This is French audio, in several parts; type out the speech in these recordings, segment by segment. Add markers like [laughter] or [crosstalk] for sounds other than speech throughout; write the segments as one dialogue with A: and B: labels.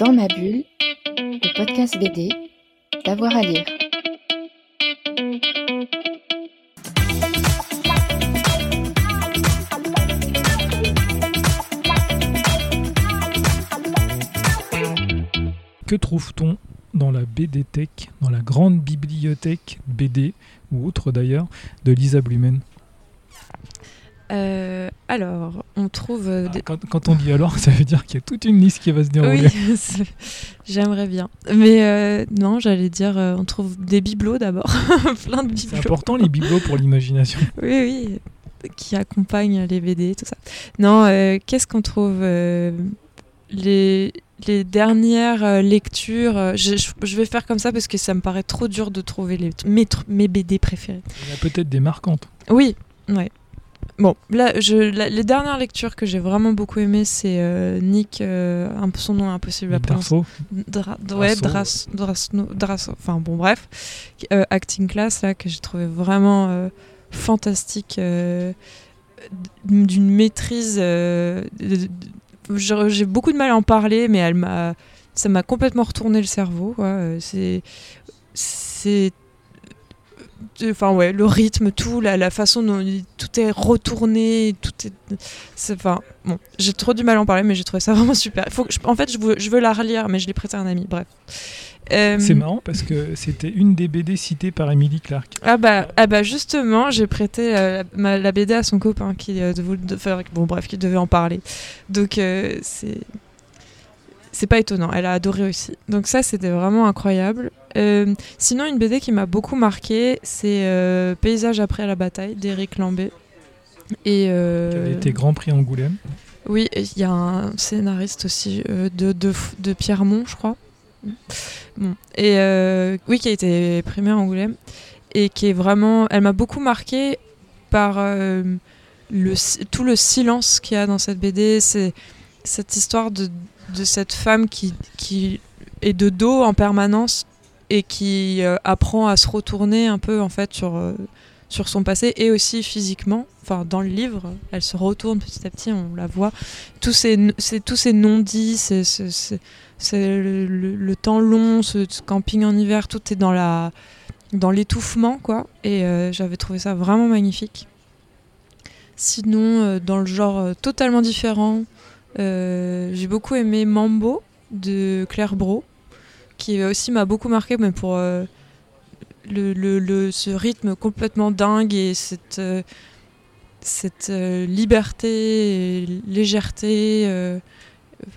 A: Dans ma bulle, le podcast BD, d'avoir à lire.
B: Que trouve-t-on dans la BD Tech, dans la grande bibliothèque BD, ou autre d'ailleurs, de Lisa Blumen?
C: Euh, alors, on trouve. euh, des-
B: quand, quand on dit alors, [laughs] ça veut dire qu'il y a toute une liste qui va se dérouler.
C: Oui, [laughs] c'est- j'aimerais bien. Mais euh, non, j'allais dire, on trouve des bibelots d'abord. [laughs] Plein de
B: C'est
C: bibelots.
B: important les bibelots pour l'imagination.
C: Oui, oui, qui accompagnent les BD, tout ça. Non, qu'est-ce qu'on trouve les, les dernières lectures, je, vais faire comme ça parce que ça me paraît trop dur de trouver les, mes, mes BD préférés.
B: Il y en a peut-être des marquantes.
C: Oui, ouais. Bon, là, je, la- les dernières lectures que j'ai vraiment beaucoup aimées, c'est euh, Nick, euh, son nom est impossible à prononcer. Dra- ouais,
B: Drasso.
C: Enfin bon, bref. Euh, acting class, là, que j'ai trouvé vraiment euh, fantastique, euh, d'une maîtrise. j'ai beaucoup de mal à en parler, mais elle m'a, ça m'a complètement retourné le cerveau. C'est, enfin ouais, le rythme, tout, la, la façon dont tout est retourné, tout est, c'est, enfin bon, j'ai trop du mal à en parler, mais j'ai trouvé ça [laughs] vraiment super. Il Faut que je- en fait, je veux, je veux la relire, mais je l'ai prêté à un ami. Bref. Euh,
B: C'est marrant parce que c'était une des BD citées par Emily Clark.
C: ah bah, ah bah justement, j'ai prêté euh, ma- la BD à son copain qui, euh, devait- de- enfin, bon, bref, qui devait en parler. Donc c'est c'est pas étonnant, elle a adoré aussi. Donc ça c'était vraiment incroyable. Euh, sinon une BD qui m'a beaucoup marqué, c'est euh, Paysage après la bataille d'Éric Lambé. Et
B: Qui
C: euh,
B: avait été Grand Prix Angoulême.
C: oui, il y a un scénariste aussi euh, de, de, de Pierremont, je crois. Bon. Et euh, oui, qui a été primé à Angoulême. Et qui est vraiment. Elle m'a beaucoup marqué par le, tout le silence qu'il y a dans cette BD. C'est cette histoire de, de cette femme qui, qui est de dos en permanence et qui euh, apprend à se retourner un peu en fait sur, euh, sur son passé et aussi physiquement. Enfin, dans le livre, elle se retourne petit à petit, on la voit. Tous ces, tous ces non-dits, le, temps long, ce, camping en hiver, tout est dans la dans l'étouffement, quoi. Et euh, j'avais trouvé ça vraiment magnifique. Sinon, dans le genre totalement différent, j'ai beaucoup aimé Mambo de Claire Bro, qui aussi m'a beaucoup marqué, mais pour euh, le, le- ce rythme complètement dingue et cette, euh, cette euh, liberté, et légèreté, euh,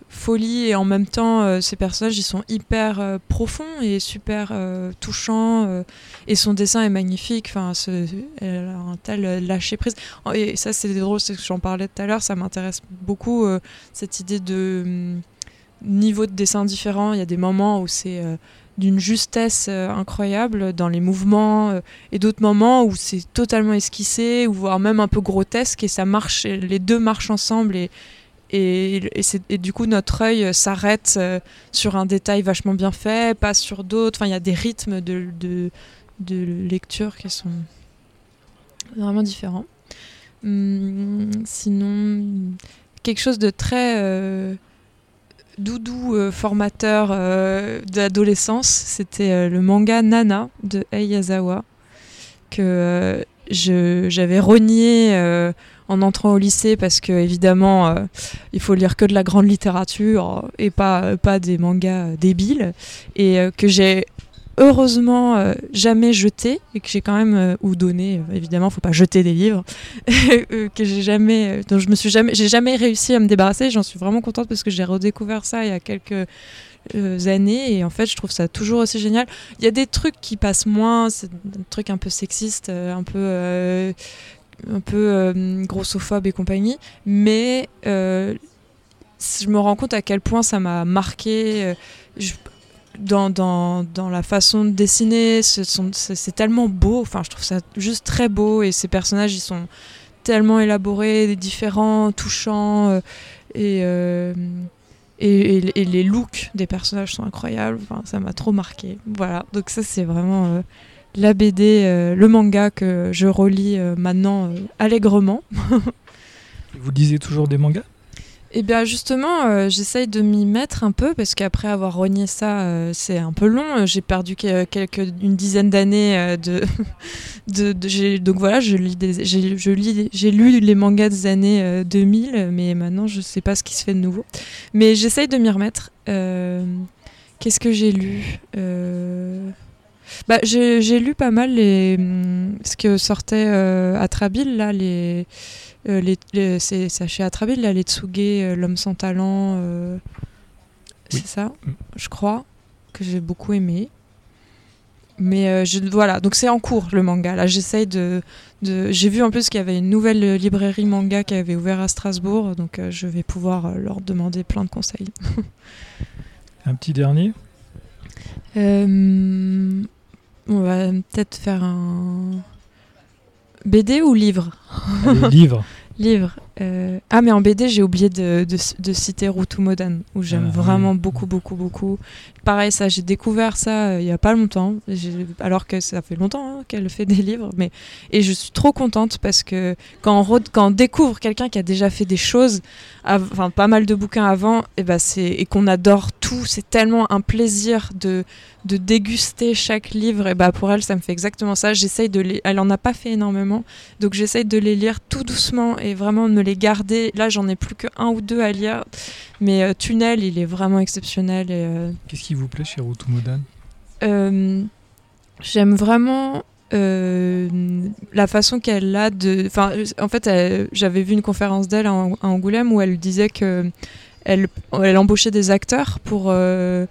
C: folie, et en même temps, euh, ces personnages, ils sont hyper euh, profonds et super euh, touchants, et son dessin est magnifique, enfin, elle a un tel lâcher prise. Et ça, c'est drôle, c'est ce que j'en parlais tout à l'heure, ça m'intéresse beaucoup, cette idée de hum, niveau de dessin différent. Il y a des moments où c'est d'une justesse incroyable dans les mouvements et d'autres moments où c'est totalement esquissé ou voire même un peu grotesque et ça marche les deux marchent ensemble et et, du coup notre œil euh, s'arrête euh, sur un détail vachement bien fait pas sur d'autres. Enfin il y a des rythmes de, lecture qui sont vraiment différents. Hum, sinon quelque chose de très euh, doudou formateur d'adolescence, c'était le manga Nana de Ei Yazawa que j'avais renié en entrant au lycée parce que évidemment euh, il faut lire que de la grande littérature et pas pas des mangas euh, débiles. Et euh, que j'ai heureusement euh, jamais jeté et que j'ai quand même euh, ou donné euh, évidemment faut pas jeter des livres [laughs] euh, que j'ai jamais euh, dont je me suis jamais j'ai jamais réussi à me débarrasser. J'en suis vraiment contente parce que j'ai redécouvert ça il y a quelques euh, années et en fait je trouve ça toujours aussi génial. Il y a des trucs qui passent moins c'est des trucs un peu sexistes euh, un peu euh, un peu euh, grossophobe et compagnie mais euh, je me rends compte à quel point ça m'a marqué euh, dans, dans, dans la façon de dessiner, c'est tellement beau, enfin je trouve ça juste très beau et ces personnages ils sont tellement élaborés, différents, touchants et, et, les looks des personnages sont incroyables, enfin, ça m'a trop marqué. Voilà, donc ça c'est vraiment la BD, euh, le manga que je relis euh, maintenant euh, allègrement.
B: Vous lisez toujours des mangas?
C: Eh bien justement, euh, j'essaye de m'y mettre un peu parce qu'après avoir renié ça, euh, c'est un peu long. J'ai perdu que- quelques, une dizaine d'années euh, de, [laughs] de, de- donc voilà, je lis des, j'ai, je lis, j'ai lu les mangas des années euh, 2000, mais maintenant je sais pas ce qui se fait de nouveau. Mais j'essaye de m'y remettre. Qu'est-ce que j'ai lu? Bah, j'ai, j'ai lu pas mal les, hum, ce que sortait euh, à Trabil là les euh, les, les- c'est chez Atrabil, là, les Tsuge, euh, L'homme sans talent. euh,
B: Oui.
C: C'est ça,
B: Mm.
C: je crois, que j'ai beaucoup aimé. Mais je, voilà, donc c'est en cours le manga. Là, j'essaye de. de j'ai vu en plus qu'il y avait une nouvelle librairie manga qui avait ouvert à Strasbourg, donc je vais pouvoir leur demander plein de conseils. [laughs]
B: Un petit dernier?
C: Euh, on va peut-être faire un. BD ou livre
B: Allez, livre. [laughs]
C: Livre. euh, Ah, mais en BD, j'ai oublié de, de, de citer Rutumodan, où j'aime
B: Ah,
C: vraiment beaucoup, beaucoup, beaucoup. Pareil, ça, j'ai découvert ça euh, il y a pas longtemps, j'ai- alors que ça fait longtemps hein, qu'elle fait des livres. Mais... Et je suis trop contente parce que quand on, re- quand on découvre quelqu'un qui a déjà fait des choses, av- enfin pas mal de bouquins avant, et, ben c'est... et qu'on adore tout, c'est tellement un plaisir de, de déguster chaque livre. Et bah pour elle, ça me fait exactement ça. J'essaye de les... Elle en a pas fait énormément. Donc j'essaye de les lire tout doucement et vraiment de me les garder. Là, j'en ai plus que un ou deux à lire. Mais euh, Tunnel, il est vraiment exceptionnel. Et, euh,
B: Qu'est-ce qui vous plaît chez Rutumodan
C: euh, j'aime vraiment euh, la façon qu'elle a de. Enfin, en fait, elle- j'avais vu une conférence d'elle à Angoulême où elle disait que elle, embauchait des acteurs pour euh,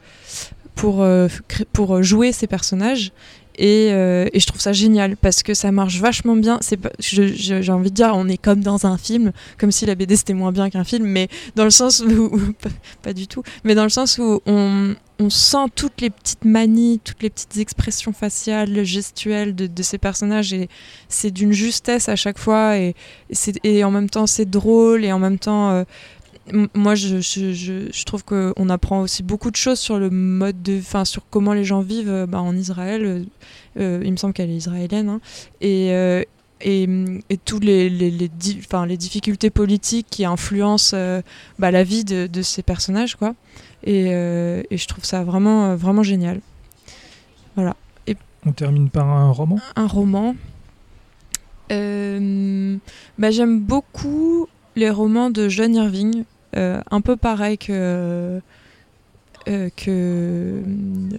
C: pour euh, pour jouer ces personnages. Et, euh, et je trouve ça génial parce que ça marche vachement bien. J'ai envie de dire, on est comme dans un film, comme si la BD c'était moins bien qu'un film, mais dans le sens où, [laughs] pas, du tout, mais dans le sens où on, on sent toutes les petites manies, toutes les petites expressions faciales, gestuelles de, ces personnages et c'est d'une justesse à chaque fois et, et, en même temps c'est drôle et en même temps moi je, je, je, je trouve qu'on apprend aussi beaucoup de choses sur le mode de enfin sur comment les gens vivent euh, bah, en Israël Euh, euh, il me semble qu'elle est israélienne hein. et euh, et, et tous les, les, les, di- enfin, les difficultés politiques qui influencent euh, bah, la vie de, de ces personnages quoi et, et je trouve ça vraiment, vraiment génial.
B: On termine par un roman?
C: Un roman. Bah, J'aime beaucoup les romans de John Irving, un peu pareil que, euh, que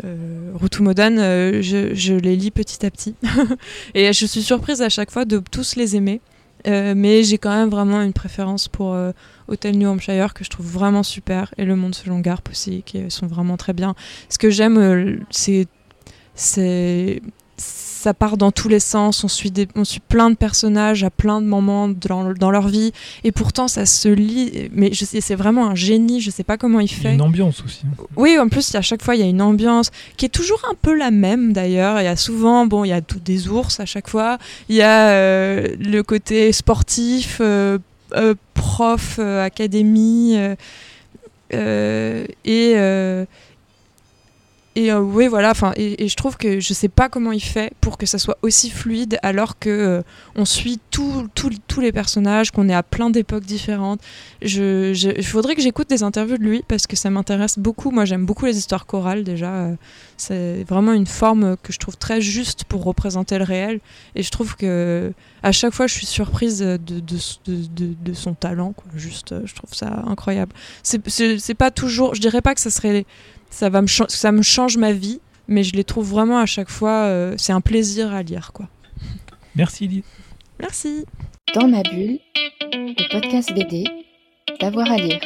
C: euh, euh, je, je les lis petit à petit. [laughs] et je suis surprise à chaque fois de tous les aimer. Euh, mais j'ai quand même vraiment une préférence pour euh, Hotel New Hampshire que je trouve vraiment super et Le Monde selon Garp aussi qui sont vraiment très bien. Ce que j'aime, euh, c'est ça part dans tous les sens. On suit, des, on suit plein de personnages à plein de moments dans, dans leur vie et pourtant ça se lit. Mais je sais, c'est vraiment un génie. Je sais pas comment il
B: Il y a
C: fait.
B: une ambiance aussi.
C: Oui, en plus, à chaque fois, il y a une ambiance qui est toujours un peu la même d'ailleurs. Il y a souvent, bon, il y a des ours à chaque fois. Il y a euh, le côté sportif, euh, euh, prof, académie. et. Et euh, oui, voilà, enfin, et, je trouve que je sais pas comment il fait pour que ça soit aussi fluide alors que euh, on suit tous les personnages, qu'on est à plein d'époques différentes. Je, je- il faudrait que j'écoute des interviews de lui parce que ça m'intéresse beaucoup. Moi, j'aime beaucoup les histoires chorales déjà. euh, C'est vraiment une forme que je trouve très juste pour représenter le réel. Et je trouve que à chaque fois, je suis surprise de, son talent. Juste, je trouve ça incroyable. C'est pas toujours. Je dirais pas que ça serait ça va me ça me change ma vie, mais je les trouve vraiment à chaque fois. euh, c'est un plaisir à lire, quoi.
B: Merci Lise.
C: Merci.
A: Dans ma bulle, le podcast BD, d'avoir à lire.